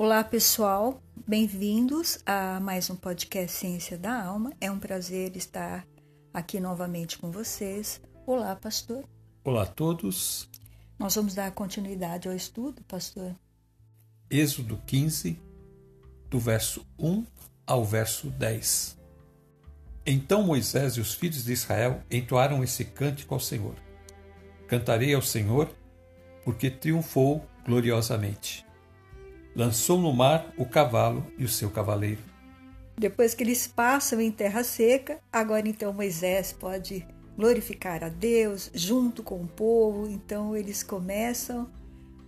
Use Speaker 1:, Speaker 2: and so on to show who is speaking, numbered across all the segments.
Speaker 1: Olá, pessoal. Bem-vindos a mais um podcast Ciência da Alma. É um prazer estar aqui novamente com vocês. Olá, pastor.
Speaker 2: Olá a todos.
Speaker 1: Nós vamos dar continuidade ao estudo, pastor.
Speaker 2: Êxodo 15, do verso 1 ao verso 10. Então Moisés e os filhos de Israel entoaram esse cântico ao Senhor. Cantarei ao Senhor, porque triunfou gloriosamente lançou no mar o cavalo e o seu cavaleiro.
Speaker 1: Depois que eles passam em terra seca, agora então Moisés pode glorificar a Deus junto com o povo, então eles começam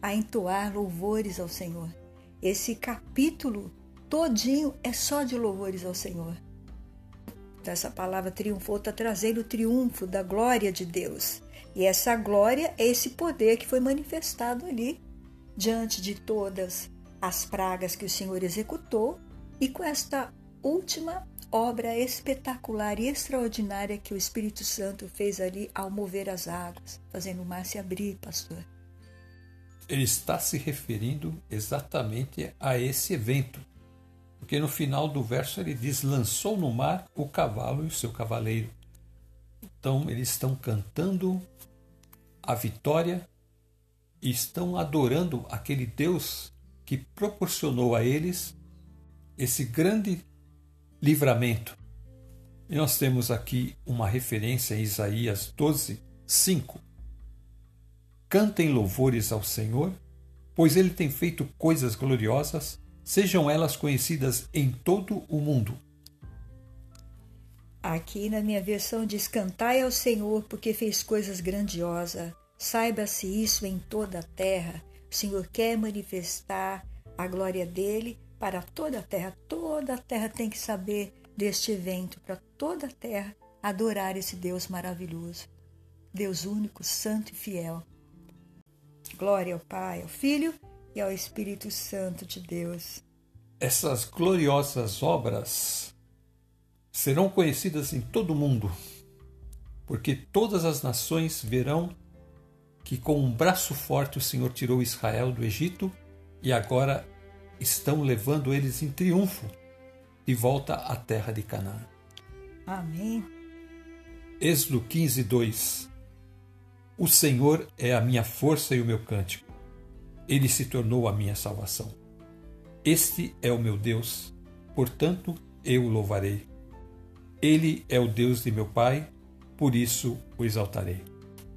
Speaker 1: a entoar louvores ao Senhor. Esse capítulo todinho é só de louvores ao Senhor. Essa palavra triunfou está trazendo o triunfo da glória de Deus. E essa glória é esse poder que foi manifestado ali diante de todas as pragas que o Senhor executou e com esta última obra espetacular e extraordinária que o Espírito Santo fez ali ao mover as águas, fazendo o mar se abrir, pastor.
Speaker 2: Ele está se referindo exatamente a esse evento, porque no final do verso ele diz: lançou no mar o cavalo e o seu cavaleiro. Então eles estão cantando a vitória e estão adorando aquele Deus que proporcionou a eles esse grande livramento. E nós temos aqui uma referência em Isaías 12, 5. Cantem louvores ao Senhor, pois ele tem feito coisas gloriosas, sejam elas conhecidas em todo o mundo.
Speaker 1: Aqui na minha versão diz: Cantai ao Senhor, porque fez coisas grandiosas. Saiba-se isso em toda a terra. O Senhor quer manifestar a glória dele para toda a terra. Toda a terra tem que saber deste evento, para toda a terra adorar esse Deus maravilhoso. Deus único, santo e fiel. Glória ao Pai, ao Filho e ao Espírito Santo de Deus.
Speaker 2: Essas gloriosas obras serão conhecidas em todo o mundo, porque todas as nações verão que com um braço forte o Senhor tirou Israel do Egito e agora estão levando eles em triunfo de volta à terra de Canaã.
Speaker 1: Amém.
Speaker 2: Êxodo 15, 2 O Senhor é a minha força e o meu cântico. Ele se tornou a minha salvação. Este é o meu Deus, portanto eu o louvarei. Ele é o Deus de meu Pai, por isso o exaltarei.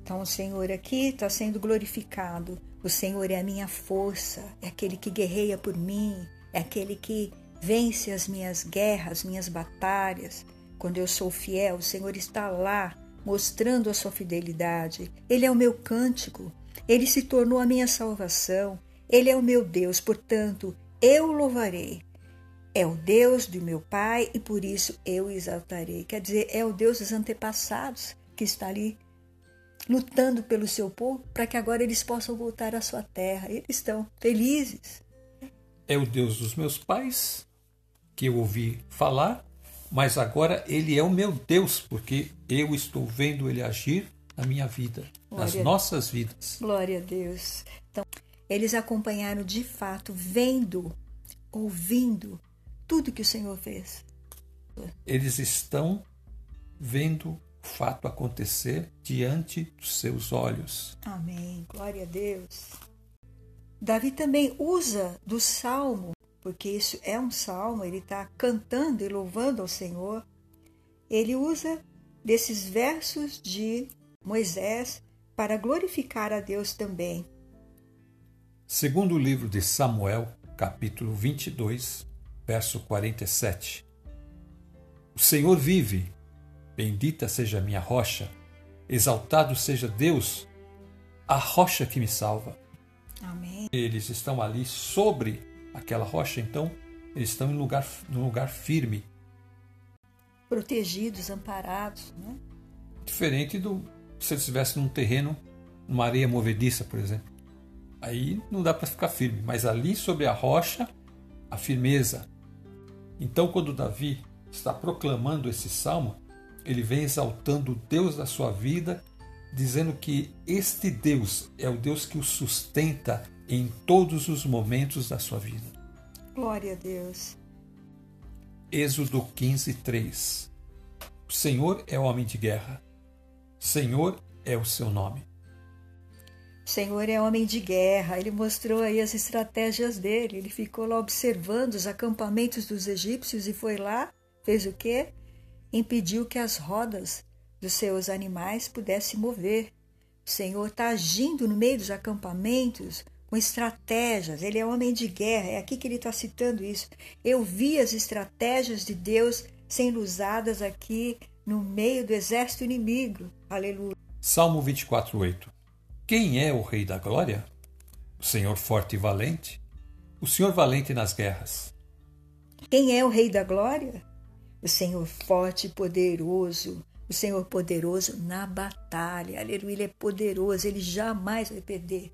Speaker 1: Então o Senhor aqui está sendo glorificado. O Senhor é a minha força, é aquele que guerreia por mim, é aquele que vence as minhas guerras, minhas batalhas. Quando eu sou fiel, o Senhor está lá mostrando a sua fidelidade. Ele é o meu cântico, ele se tornou a minha salvação, ele é o meu Deus, portanto, eu louvarei. É o Deus do meu Pai e por isso eu exaltarei. Quer dizer, é o Deus dos antepassados que está ali lutando pelo seu povo para que agora eles possam voltar à sua terra. Eles estão felizes.
Speaker 2: É o Deus dos meus pais que eu ouvi falar, mas agora ele é o meu Deus, porque eu estou vendo ele agir na minha vida, Glória nas nossas vidas.
Speaker 1: Glória a Deus. Então, eles acompanharam de fato, vendo, ouvindo tudo que o Senhor fez.
Speaker 2: Eles estão vendo fato acontecer diante dos seus olhos.
Speaker 1: Amém. Glória a Deus. Davi também usa do salmo, porque isso é um salmo, ele está cantando e louvando ao Senhor. Ele usa desses versos de Moisés para glorificar a Deus também.
Speaker 2: Segundo o livro de Samuel, capítulo 22, verso 47. O Senhor vive, Bendita seja a minha rocha, exaltado seja Deus, a rocha que me salva.
Speaker 1: Amém.
Speaker 2: Eles estão ali sobre aquela rocha, então eles estão em lugar, num lugar firme.
Speaker 1: Protegidos, amparados. Né?
Speaker 2: Diferente do se eles estivessem num terreno, numa areia movediça, por exemplo. Aí não dá para ficar firme, mas ali sobre a rocha, a firmeza. Então, quando Davi está proclamando esse salmo, ele vem exaltando o Deus da sua vida, dizendo que este Deus é o Deus que o sustenta em todos os momentos da sua vida.
Speaker 1: Glória a Deus.
Speaker 2: Êxodo 15, 3 O Senhor é homem de guerra. Senhor é o seu nome.
Speaker 1: O Senhor é homem de guerra. Ele mostrou aí as estratégias dele. Ele ficou lá observando os acampamentos dos egípcios e foi lá, fez o quê? Impediu que as rodas dos seus animais pudessem mover. O Senhor está agindo no meio dos acampamentos, com estratégias. Ele é homem de guerra. É aqui que ele está citando isso. Eu vi as estratégias de Deus sendo usadas aqui no meio do exército inimigo. Aleluia.
Speaker 2: Salmo 24, 8. Quem é o Rei da Glória? O Senhor forte e valente? O Senhor valente nas guerras.
Speaker 1: Quem é o Rei da Glória? O Senhor forte e poderoso. O Senhor poderoso na batalha. Aleluia. Ele é poderoso. Ele jamais vai perder.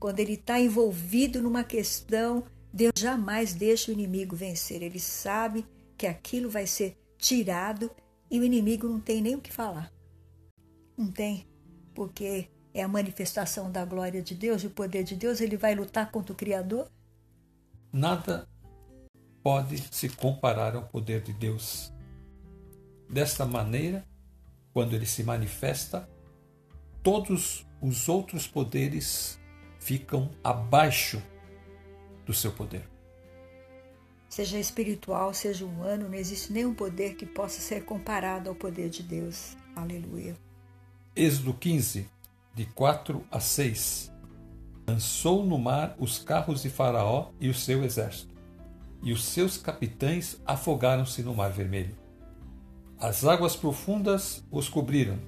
Speaker 1: Quando ele está envolvido numa questão, Deus jamais deixa o inimigo vencer. Ele sabe que aquilo vai ser tirado e o inimigo não tem nem o que falar. Não tem, porque é a manifestação da glória de Deus o poder de Deus. Ele vai lutar contra o Criador?
Speaker 2: Nada pode se comparar ao poder de Deus. Desta maneira, quando ele se manifesta, todos os outros poderes ficam abaixo do seu poder.
Speaker 1: Seja espiritual, seja humano, não existe nenhum poder que possa ser comparado ao poder de Deus. Aleluia.
Speaker 2: Êxodo 15, de 4 a 6. Lançou no mar os carros de Faraó e o seu exército, e os seus capitães afogaram-se no mar vermelho. As águas profundas os cobriram,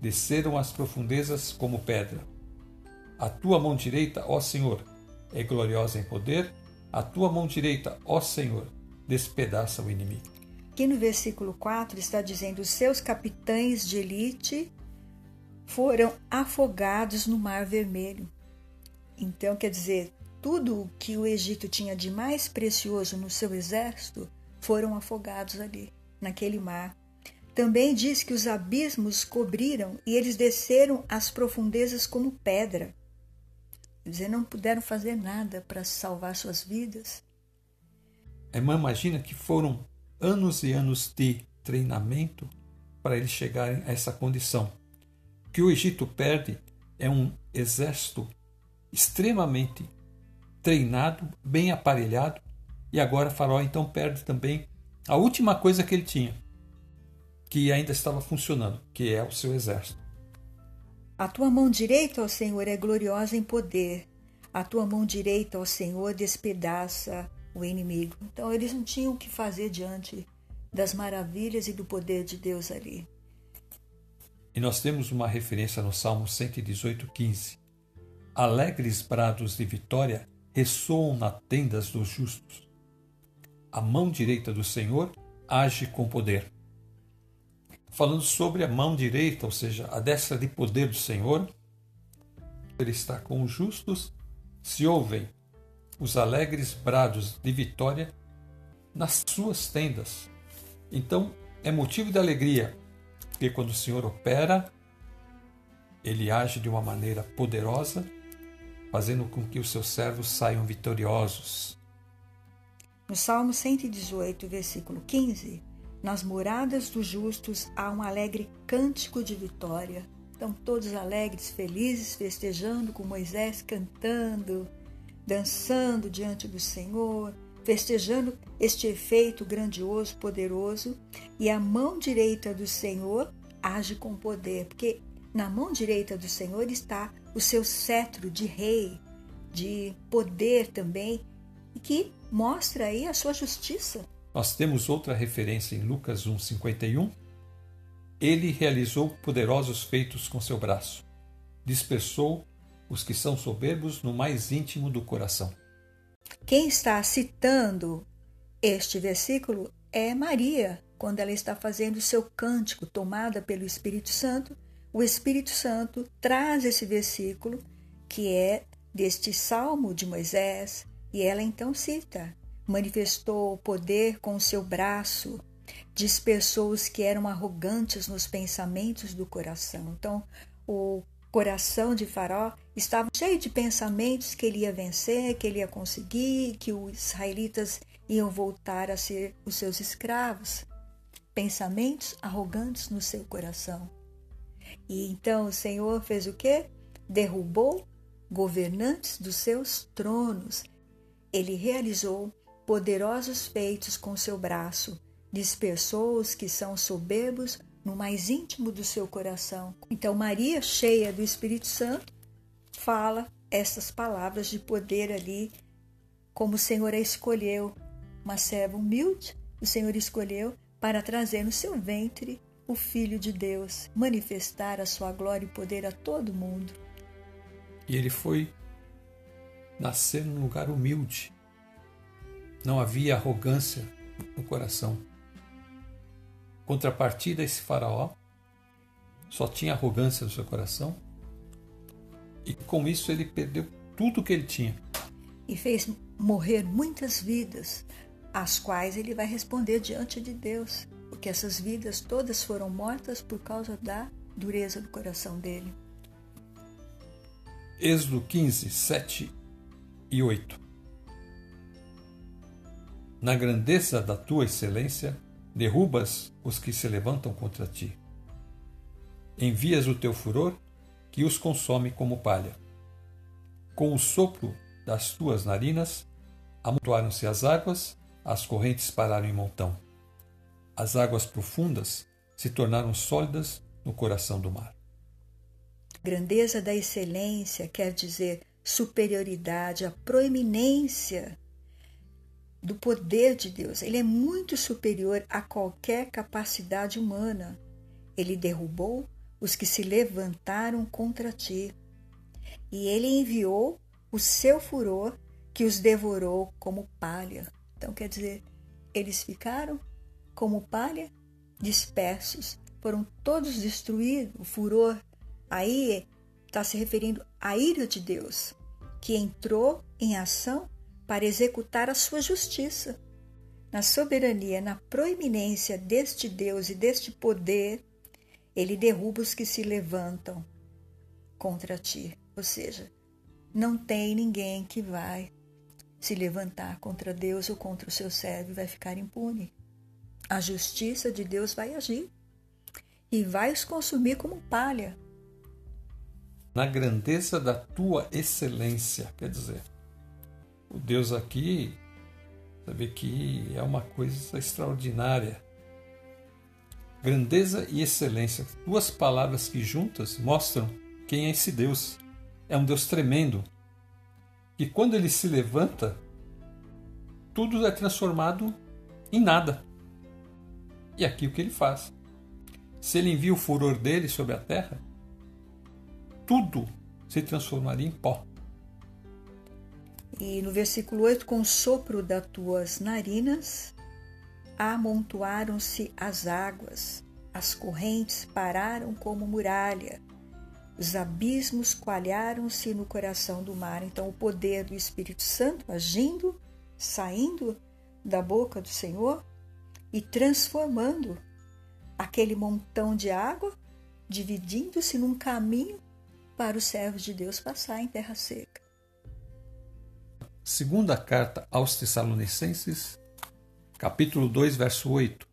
Speaker 2: desceram às profundezas como pedra. A tua mão direita, ó Senhor, é gloriosa em poder, a tua mão direita, ó Senhor, despedaça o inimigo.
Speaker 1: Aqui no versículo 4 está dizendo: os seus capitães de elite foram afogados no Mar Vermelho. Então, quer dizer, tudo que o Egito tinha de mais precioso no seu exército foram afogados ali, naquele mar. Também diz que os abismos cobriram e eles desceram às profundezas como pedra. Quer dizer, não puderam fazer nada para salvar suas vidas.
Speaker 2: A irmã imagina que foram anos e anos de treinamento para eles chegarem a essa condição. O que o Egito perde é um exército extremamente treinado, bem aparelhado, e agora Faraó então perde também a última coisa que ele tinha, que ainda estava funcionando, que é o seu exército.
Speaker 1: A tua mão direita, ó Senhor, é gloriosa em poder. A tua mão direita, ó Senhor, despedaça o inimigo. Então eles não tinham o que fazer diante das maravilhas e do poder de Deus ali.
Speaker 2: E nós temos uma referência no Salmo 118, 15. Alegres brados de vitória ressoam nas tendas dos justos. A mão direita do Senhor age com poder falando sobre a mão direita, ou seja, a destra de poder do Senhor. Ele está com os justos, se ouvem os alegres brados de vitória nas suas tendas. Então, é motivo de alegria, porque quando o Senhor opera, ele age de uma maneira poderosa, fazendo com que os seus servos saiam vitoriosos.
Speaker 1: No Salmo 118, versículo 15, nas moradas dos justos há um alegre cântico de vitória. Estão todos alegres, felizes, festejando com Moisés, cantando, dançando diante do Senhor, festejando este efeito grandioso, poderoso. E a mão direita do Senhor age com poder, porque na mão direita do Senhor está o seu cetro de rei, de poder também, e que mostra aí a sua justiça.
Speaker 2: Nós temos outra referência em Lucas 1,51. Ele realizou poderosos feitos com seu braço, dispersou os que são soberbos no mais íntimo do coração.
Speaker 1: Quem está citando este versículo é Maria, quando ela está fazendo o seu cântico, tomada pelo Espírito Santo. O Espírito Santo traz esse versículo, que é deste salmo de Moisés, e ela então cita: manifestou o poder com o seu braço, dispersou os que eram arrogantes nos pensamentos do coração. Então, o coração de Faraó estava cheio de pensamentos que ele ia vencer, que ele ia conseguir, que os israelitas iam voltar a ser os seus escravos. Pensamentos arrogantes no seu coração. E então o Senhor fez o quê? Derrubou governantes dos seus tronos. Ele realizou poderosos feitos com seu braço, dispersou os que são soberbos no mais íntimo do seu coração. Então, Maria, cheia do Espírito Santo, fala essas palavras de poder ali, como o Senhor a escolheu. Uma serva humilde, o Senhor escolheu para trazer no seu ventre o Filho de Deus, manifestar a sua glória e poder a todo mundo.
Speaker 2: E ele foi nascer num lugar humilde. Não havia arrogância no coração. Contrapartida, esse faraó só tinha arrogância no seu coração e com isso ele perdeu tudo que ele tinha.
Speaker 1: E fez morrer muitas vidas, as quais ele vai responder diante de Deus, porque essas vidas todas foram mortas por causa da dureza do coração dele.
Speaker 2: Êxodo 15, 7 e 8 Na grandeza da tua excelência, derrubas os que se levantam contra ti. Envias o teu furor, que os consome como palha. Com o sopro das tuas narinas, amontoaram-se as águas, as correntes pararam em montão. As águas profundas se tornaram sólidas no coração do mar.
Speaker 1: Grandeza da excelência quer dizer superioridade, a proeminência do poder de Deus. Ele é muito superior a qualquer capacidade humana. Ele derrubou os que se levantaram contra ti. E ele enviou o seu furor que os devorou como palha. Então, quer dizer, eles ficaram como palha, dispersos, foram todos destruídos. O furor aí está se referindo à ira de Deus, que entrou em ação para executar a sua justiça. Na soberania, na proeminência deste Deus e deste poder, ele derruba os que se levantam contra ti. Ou seja, não tem ninguém que vai se levantar contra Deus ou contra o seu servo e vai ficar impune. A justiça de Deus vai agir e vai os consumir como palha.
Speaker 2: Na grandeza da tua excelência, quer dizer, o Deus aqui, sabe que é uma coisa extraordinária. Grandeza e excelência, duas palavras que juntas mostram quem é esse Deus. É um Deus tremendo. E quando ele se levanta, tudo é transformado em nada. E aqui o que ele faz? Se ele envia o furor dele sobre a terra, tudo se transformaria em pó.
Speaker 1: E no versículo 8, com o sopro das tuas narinas, amontoaram-se as águas, as correntes pararam como muralha, os abismos coalharam-se no coração do mar. Então, o poder do Espírito Santo agindo, saindo da boca do Senhor e transformando aquele montão de água, dividindo-se num caminho para os servos de Deus passar em terra seca.
Speaker 2: Segunda carta aos Tessalonicenses, capítulo 2, verso 8.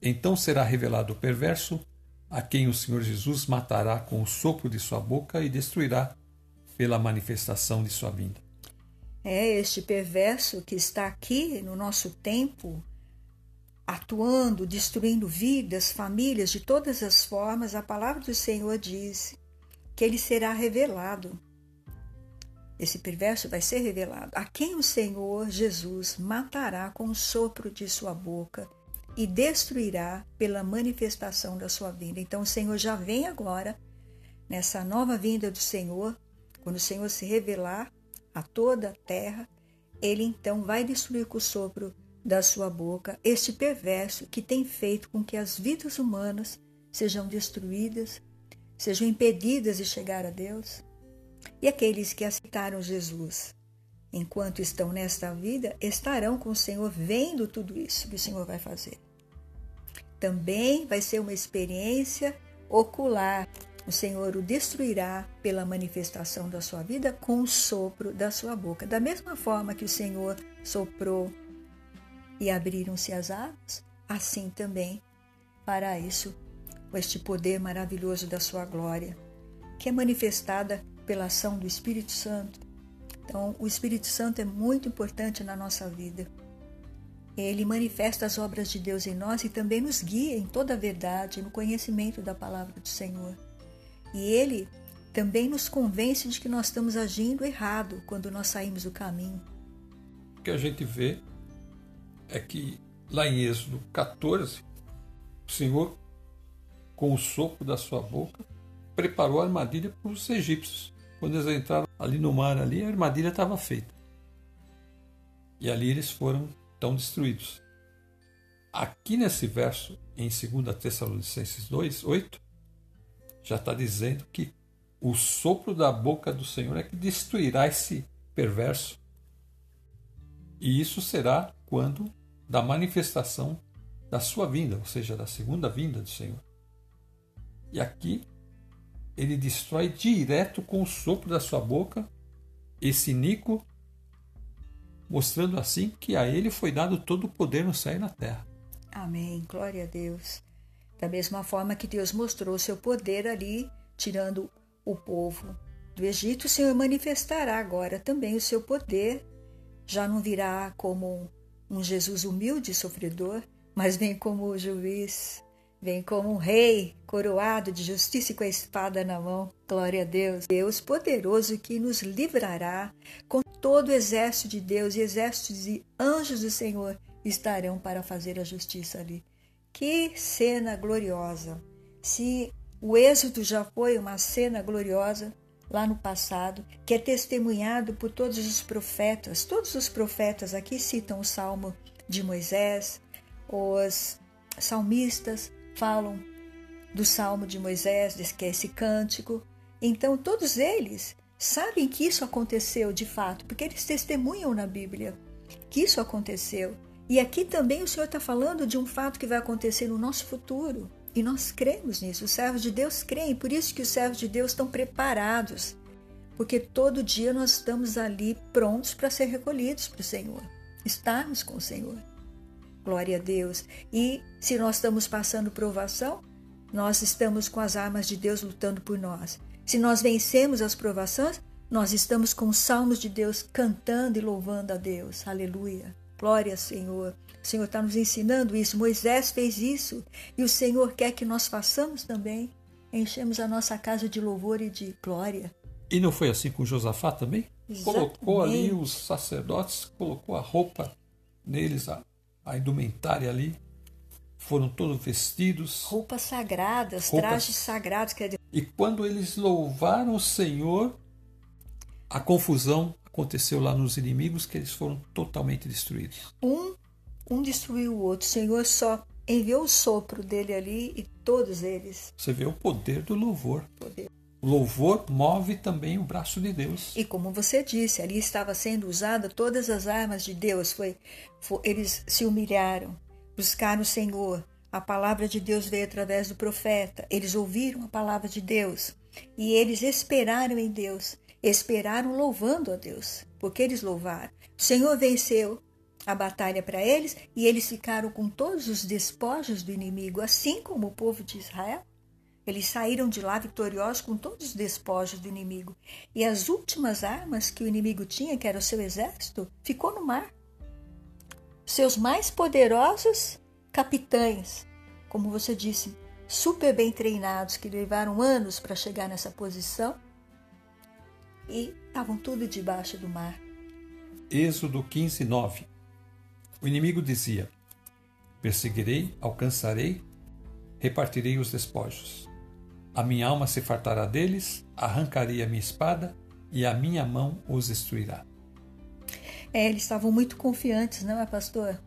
Speaker 2: Então será revelado o perverso, a quem o Senhor Jesus matará com o sopro de sua boca e destruirá pela manifestação de sua vinda.
Speaker 1: É este perverso que está aqui no nosso tempo, atuando, destruindo vidas, famílias de todas as formas, a palavra do Senhor diz que ele será revelado. Esse perverso vai ser revelado, a quem o Senhor Jesus matará com o sopro de sua boca e destruirá pela manifestação da sua vinda. Então o Senhor já vem agora, nessa nova vinda do Senhor, quando o Senhor se revelar a toda a terra, ele então vai destruir com o sopro da sua boca este perverso que tem feito com que as vidas humanas sejam destruídas, sejam impedidas de chegar a Deus. E aqueles que aceitaram Jesus enquanto estão nesta vida estarão com o Senhor vendo tudo isso que o Senhor vai fazer. Também vai ser uma experiência ocular, O Senhor o destruirá pela manifestação da sua vida com o sopro da sua boca. Da mesma forma que o Senhor soprou e abriram-se as águas, assim também fará isso com este poder maravilhoso da sua glória, que é manifestada pela ação do Espírito Santo. Então, o Espírito Santo é muito importante na nossa vida. Ele manifesta as obras de Deus em nós e também nos guia em toda a verdade, no conhecimento da palavra do Senhor. E ele também nos convence de que nós estamos agindo errado quando nós saímos do caminho.
Speaker 2: O que a gente vê é que lá em Êxodo 14, o Senhor, com o sopro da sua boca, preparou a armadilha para os egípcios. Quando eles entraram ali no mar, ali, a armadilha estava feita. E ali eles foram tão destruídos. Aqui nesse verso, em 2 Tessalonicenses 2, 8, já está dizendo que o sopro da boca do Senhor é que destruirá esse perverso. E isso será quando da manifestação da sua vinda, ou seja, da segunda vinda do Senhor. E aqui ele destrói direto com o sopro da sua boca esse Nico, mostrando assim que a ele foi dado todo o poder no céu e na terra.
Speaker 1: Amém. Glória a Deus. Da mesma forma que Deus mostrou seu poder ali, tirando o povo do Egito, o Senhor manifestará agora também o seu poder. Já não virá como um Jesus humilde e sofredor, mas vem como juiz, vem como um rei coroado de justiça e com a espada na mão. Glória a Deus. Deus poderoso que nos livrará com todo o exército de Deus e exércitos de anjos do Senhor estarão para fazer a justiça ali. Que cena gloriosa! Se o êxodo já foi uma cena gloriosa lá no passado, que é testemunhado por todos os profetas, todos os profetas aqui citam o salmo de Moisés, os salmistas falam do salmo de Moisés, que é esse cântico. Então, todos eles sabem que isso aconteceu de fato, porque eles testemunham na Bíblia que isso aconteceu. E aqui também o Senhor está falando de um fato que vai acontecer no nosso futuro. E nós cremos nisso. Os servos de Deus creem. Por isso que os servos de Deus estão preparados. Porque todo dia nós estamos ali prontos para ser recolhidos para o Senhor. Estarmos com o Senhor. Glória a Deus. E se nós estamos passando provação, nós estamos com as armas de Deus lutando por nós. Se nós vencemos as provações, nós estamos com os salmos de Deus cantando e louvando a Deus. Aleluia. Glória, Senhor. O Senhor está nos ensinando isso. Moisés fez isso e o Senhor quer que nós façamos também. Enchemos a nossa casa de louvor e de glória.
Speaker 2: E não foi assim com Josafá também?
Speaker 1: Exatamente.
Speaker 2: Colocou ali os sacerdotes, colocou a roupa neles, a, a indumentária ali. Foram todos vestidos.
Speaker 1: Roupas sagradas,
Speaker 2: Roupas...
Speaker 1: trajes sagrados. Quer dizer...
Speaker 2: E quando eles louvaram o Senhor, a confusão aconteceu lá nos inimigos que eles foram totalmente destruídos.
Speaker 1: Um, um destruiu o outro. O Senhor só enviou o sopro dele ali e todos eles.
Speaker 2: Você vê o poder do louvor.
Speaker 1: Poder.
Speaker 2: O louvor move também o braço de Deus.
Speaker 1: E como você disse, ali estava sendo usada todas as armas de Deus. Foi, foi eles se humilharam, buscaram o Senhor. A palavra de Deus veio através do profeta. Eles ouviram a palavra de Deus e eles esperaram em Deus esperaram louvando a Deus, porque eles louvaram. O Senhor venceu a batalha para eles e eles ficaram com todos os despojos do inimigo, assim como o povo de Israel. Eles saíram de lá vitoriosos com todos os despojos do inimigo. E as últimas armas que o inimigo tinha, que era o seu exército, ficou no mar. Seus mais poderosos capitães, como você disse, super bem treinados, que levaram anos para chegar nessa posição, e estavam tudo debaixo do mar.
Speaker 2: Êxodo 15, 9 O inimigo dizia: Perseguirei, alcançarei, repartirei os despojos. A minha alma se fartará deles, arrancarei a minha espada e a minha mão os destruirá.
Speaker 1: É, eles estavam muito confiantes, não é, pastor?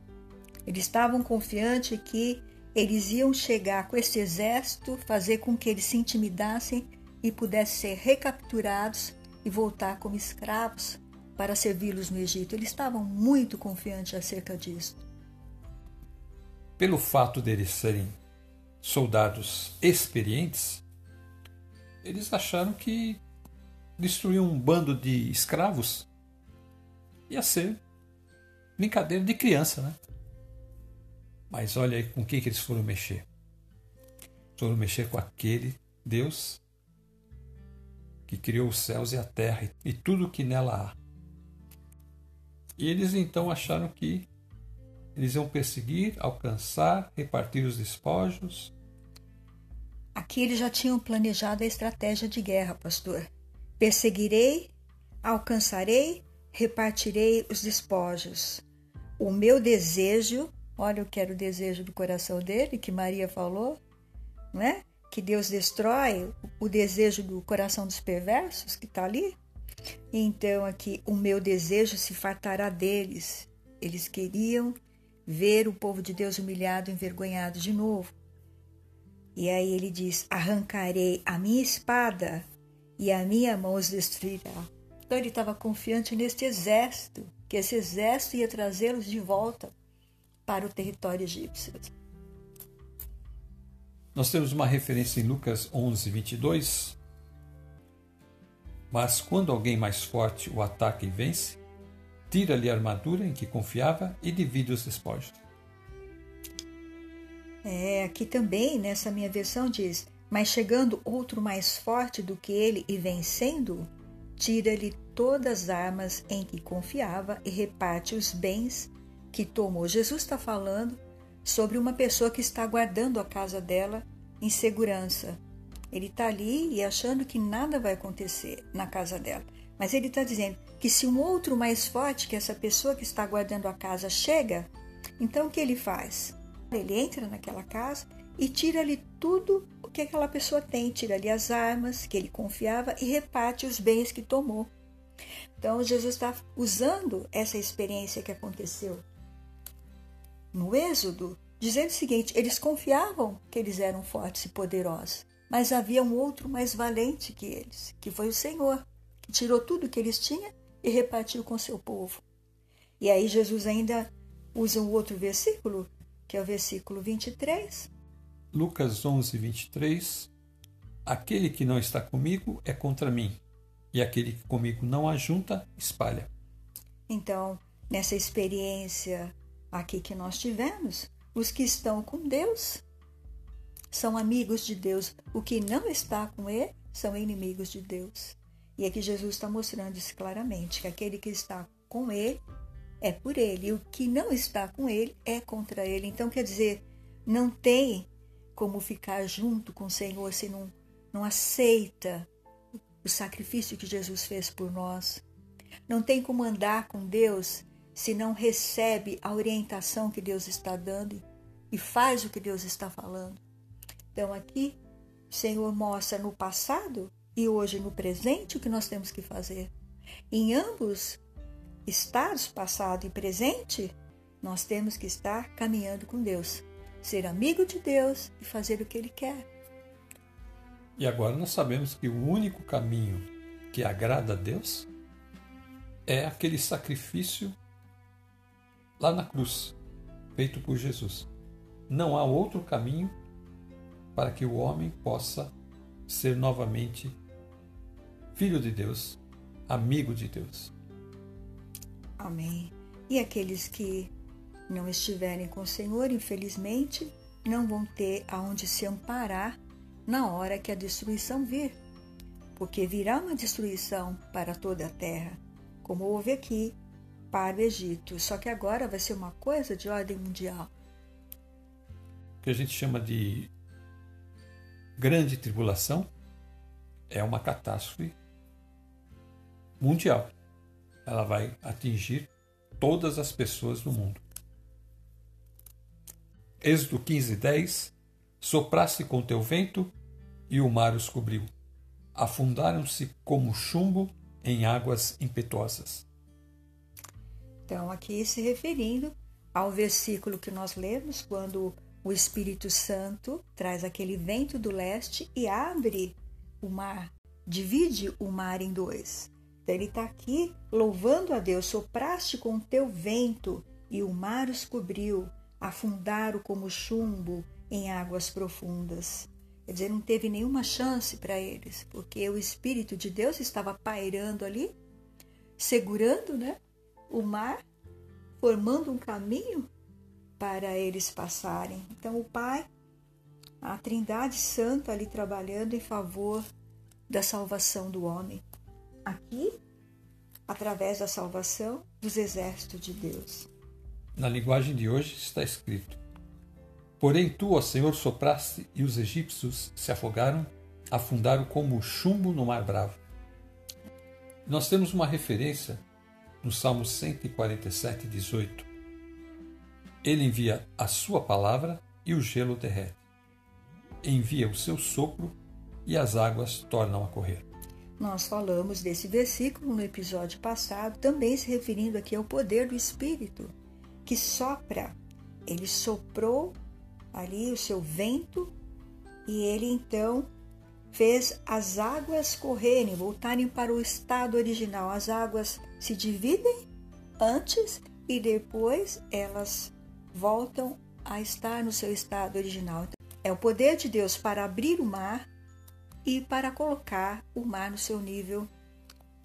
Speaker 1: Eles estavam confiantes que eles iam chegar com esse exército, fazer com que eles se intimidassem e pudessem ser recapturados e voltar como escravos para servi-los no Egito. Eles estavam muito confiantes acerca disso.
Speaker 2: Pelo fato deles serem soldados experientes, eles acharam que destruir um bando de escravos ia ser brincadeira de criança, né? Mas olha aí com quem que eles foram mexer. Foram mexer com aquele Deus que criou os céus e a terra e tudo que nela há. E eles então acharam que eles iam perseguir, alcançar, repartir os despojos.
Speaker 1: Aqui eles já tinham planejado a estratégia de guerra, pastor. Perseguirei, alcançarei, repartirei os despojos. O meu desejo, olha o que era o desejo do coração dele, que Maria falou, não é? Que Deus destrói o desejo do coração dos perversos que está ali. Então aqui o meu desejo se fartará deles. Eles queriam ver o povo de Deus humilhado, envergonhado de novo. E aí ele diz: Arrancarei a minha espada e a minha mão os destruirá. Então ele estava confiante neste exército, que esse exército ia trazê-los de volta para o território egípcio.
Speaker 2: Nós temos uma referência em Lucas 11, 22. Mas quando alguém mais forte o ataca e vence, tira-lhe a armadura em que confiava e divide os despojos.
Speaker 1: É, aqui também, nessa minha versão, diz: Mas chegando outro mais forte do que ele e vencendo, tira-lhe todas as armas em que confiava e reparte os bens que tomou. Jesus está falando sobre uma pessoa que está guardando a casa dela em segurança. Ele está ali e achando que nada vai acontecer na casa dela. Mas ele está dizendo que se um outro mais forte que essa pessoa que está guardando a casa chega, então o que ele faz? Ele entra naquela casa e tira-lhe tudo o que aquela pessoa tem, tira-lhe as armas que ele confiava e reparte os bens que tomou. Então Jesus está usando essa experiência que aconteceu no Êxodo, dizendo o seguinte: eles confiavam que eles eram fortes e poderosos, mas havia um outro mais valente que eles, que foi o Senhor que tirou tudo que eles tinham e repartiu com seu povo. E aí Jesus ainda usa um outro versículo, que é o versículo 23.
Speaker 2: Lucas 11, 23. Aquele que não está comigo é contra mim, e aquele que comigo não ajunta, espalha.
Speaker 1: Então, nessa experiência aqui que nós tivemos, os que estão com Deus são amigos de Deus, o que não está com Ele são inimigos de Deus. E aqui Jesus está mostrando isso claramente, que aquele que está com ele é por ele, e o que não está com ele é contra ele. Então, quer dizer, não tem como ficar junto com o Senhor se não, não aceita o sacrifício que Jesus fez por nós. Não tem como andar com Deus se não recebe a orientação que Deus está dando e faz o que Deus está falando. Então, aqui, o Senhor mostra no passado e hoje no presente o que nós temos que fazer. Em ambos estados, passado e presente, nós temos que estar caminhando com Deus, ser amigo de Deus e fazer o que Ele quer.
Speaker 2: E agora nós sabemos que o único caminho que agrada a Deus é aquele sacrifício lá na cruz, feito por Jesus. Não há outro caminho para que o homem possa ser novamente filho de Deus, amigo de Deus.
Speaker 1: Amém. E aqueles que não estiverem com o Senhor, infelizmente, não vão ter aonde se amparar na hora que a destruição vir. Porque virá uma destruição para toda a terra, como houve aqui para o Egito. Só que agora vai ser uma coisa de ordem mundial.
Speaker 2: O que a gente chama de grande tribulação é uma catástrofe mundial. Ela vai atingir todas as pessoas do mundo. Êxodo 15, 10 Sopraste com teu vento e o mar os cobriu. Afundaram-se como chumbo em águas impetuosas.
Speaker 1: Então, aqui se referindo ao versículo que nós lemos, quando o Espírito Santo traz aquele vento do leste e abre o mar, divide o mar em dois. Então ele está aqui louvando a Deus. Sopraste com o teu vento e o mar os cobriu, afundaram como chumbo em águas profundas. Quer dizer, não teve nenhuma chance para eles, porque o Espírito de Deus estava pairando ali, segurando né, o mar, formando um caminho para eles passarem. Então, o Pai, a Trindade Santa ali trabalhando em favor da salvação do homem. Aqui, através da salvação dos exércitos de Deus.
Speaker 2: Na linguagem de hoje está escrito: Porém tu, ó Senhor, sopraste e os egípcios se afogaram, afundaram como chumbo no mar bravo. Nós temos uma referência no Salmo 147, 18. Ele envia a sua palavra e o gelo derrete. Envia o seu sopro e as águas tornam a correr.
Speaker 1: Nós falamos desse versículo no episódio passado, também se referindo aqui ao poder do Espírito, que sopra. Ele soprou ali o seu vento e ele então fez as águas correrem, voltarem para o estado original. As águas se dividem antes e depois elas voltam a estar no seu estado original. É o poder de Deus para abrir o mar e para colocar o mar no seu nível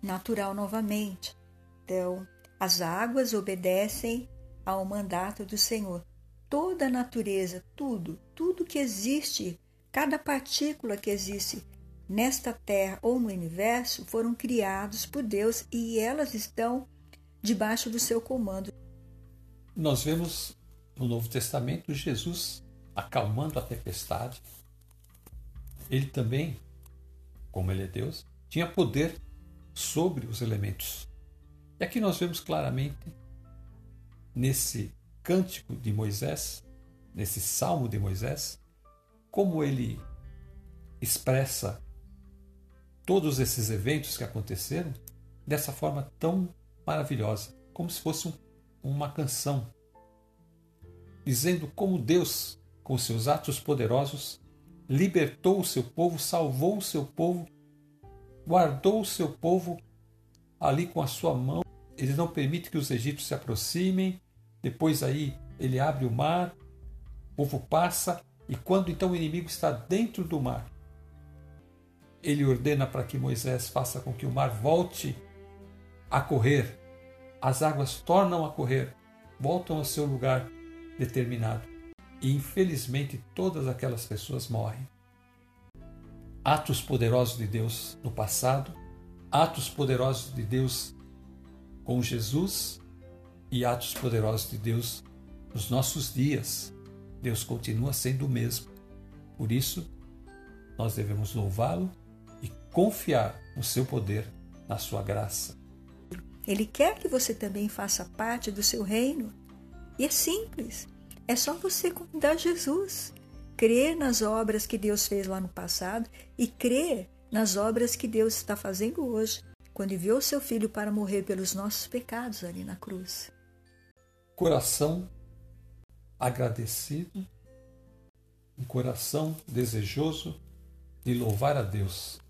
Speaker 1: natural novamente. Então, as águas obedecem ao mandato do Senhor. Toda a natureza, tudo, tudo que existe, cada partícula que existe nesta terra ou no universo foram criados por Deus e elas estão debaixo do seu comando.
Speaker 2: Nós vemos no Novo Testamento Jesus acalmando a tempestade. Ele também como ele é Deus, tinha poder sobre os elementos. E aqui nós vemos claramente, nesse cântico de Moisés, nesse salmo de Moisés, como ele expressa todos esses eventos que aconteceram dessa forma tão maravilhosa, como se fosse um, uma canção, dizendo como Deus, com seus atos poderosos, libertou o seu povo, salvou o seu povo, guardou o seu povo ali com a sua mão. Ele não permite que os egípcios se aproximem. Depois aí ele abre o mar, o povo passa e quando então o inimigo está dentro do mar, ele ordena para que Moisés faça com que o mar volte a correr. As águas tornam a correr, voltam ao seu lugar determinado e infelizmente todas aquelas pessoas morrem. Atos poderosos de Deus no passado, atos poderosos de Deus com Jesus e atos poderosos de Deus nos nossos dias. Deus continua sendo o mesmo. Por isso, nós devemos louvá-lo confiar no seu poder, na sua graça.
Speaker 1: Ele quer que você também faça parte do seu reino. E é simples. É só você convidar Jesus, crer nas obras que Deus fez lá no passado e crer nas obras que Deus está fazendo hoje, quando enviou seu filho para morrer pelos nossos pecados ali na cruz.
Speaker 2: Coração agradecido, um coração desejoso de louvar a Deus.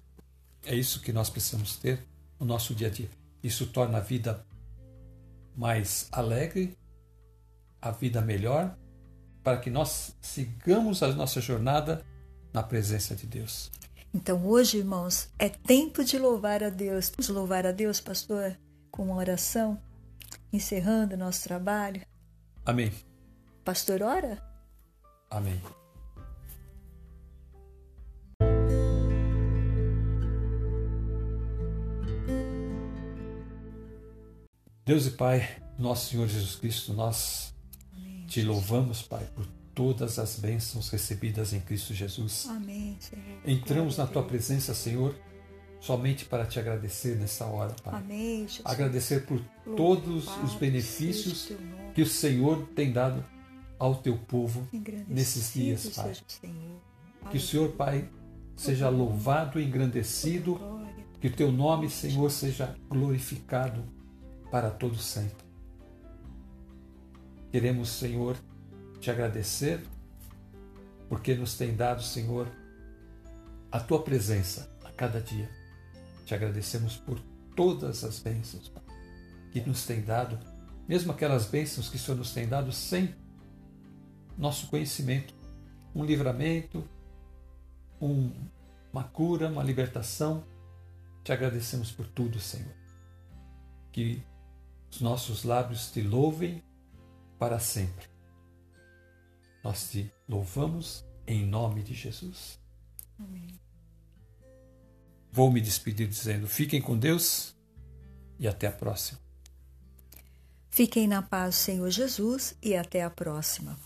Speaker 2: É isso que nós precisamos ter no nosso dia a dia. Isso torna a vida mais alegre, a vida melhor para que nós sigamos a nossa jornada na presença de Deus.
Speaker 1: Então, hoje, irmãos, é tempo de louvar a Deus. Vamos louvar a Deus, pastor, com uma oração, encerrando nosso trabalho.
Speaker 2: Amém.
Speaker 1: Pastor, ora?
Speaker 2: Amém. Deus e Pai, nosso Senhor Jesus Cristo, nós te louvamos, Pai, por todas as bênçãos recebidas em Cristo Jesus.
Speaker 1: Amém, Senhor.
Speaker 2: Entramos na tua presença, Senhor, somente para te agradecer nessa hora, Pai.
Speaker 1: Amém, Jesus.
Speaker 2: Agradecer por todos os benefícios que o Senhor tem dado ao teu povo nesses dias, Pai. Que o Senhor, Pai, seja louvado e engrandecido, que o teu nome, Senhor, seja glorificado para todo sempre. Queremos, Senhor, te agradecer, porque nos tem dado, Senhor, a tua presença a cada dia. Te agradecemos por todas as bênçãos que nos tem dado, mesmo aquelas bênçãos que o Senhor nos tem dado sem nosso conhecimento, um livramento, um, uma cura, uma libertação. Te agradecemos por tudo, Senhor. Que os nossos lábios te louvem para sempre. Nós te louvamos em nome de Jesus. Amém. Vou me despedir dizendo: fiquem com Deus e até a próxima.
Speaker 1: Fiquem na paz, Senhor Jesus, e até a próxima.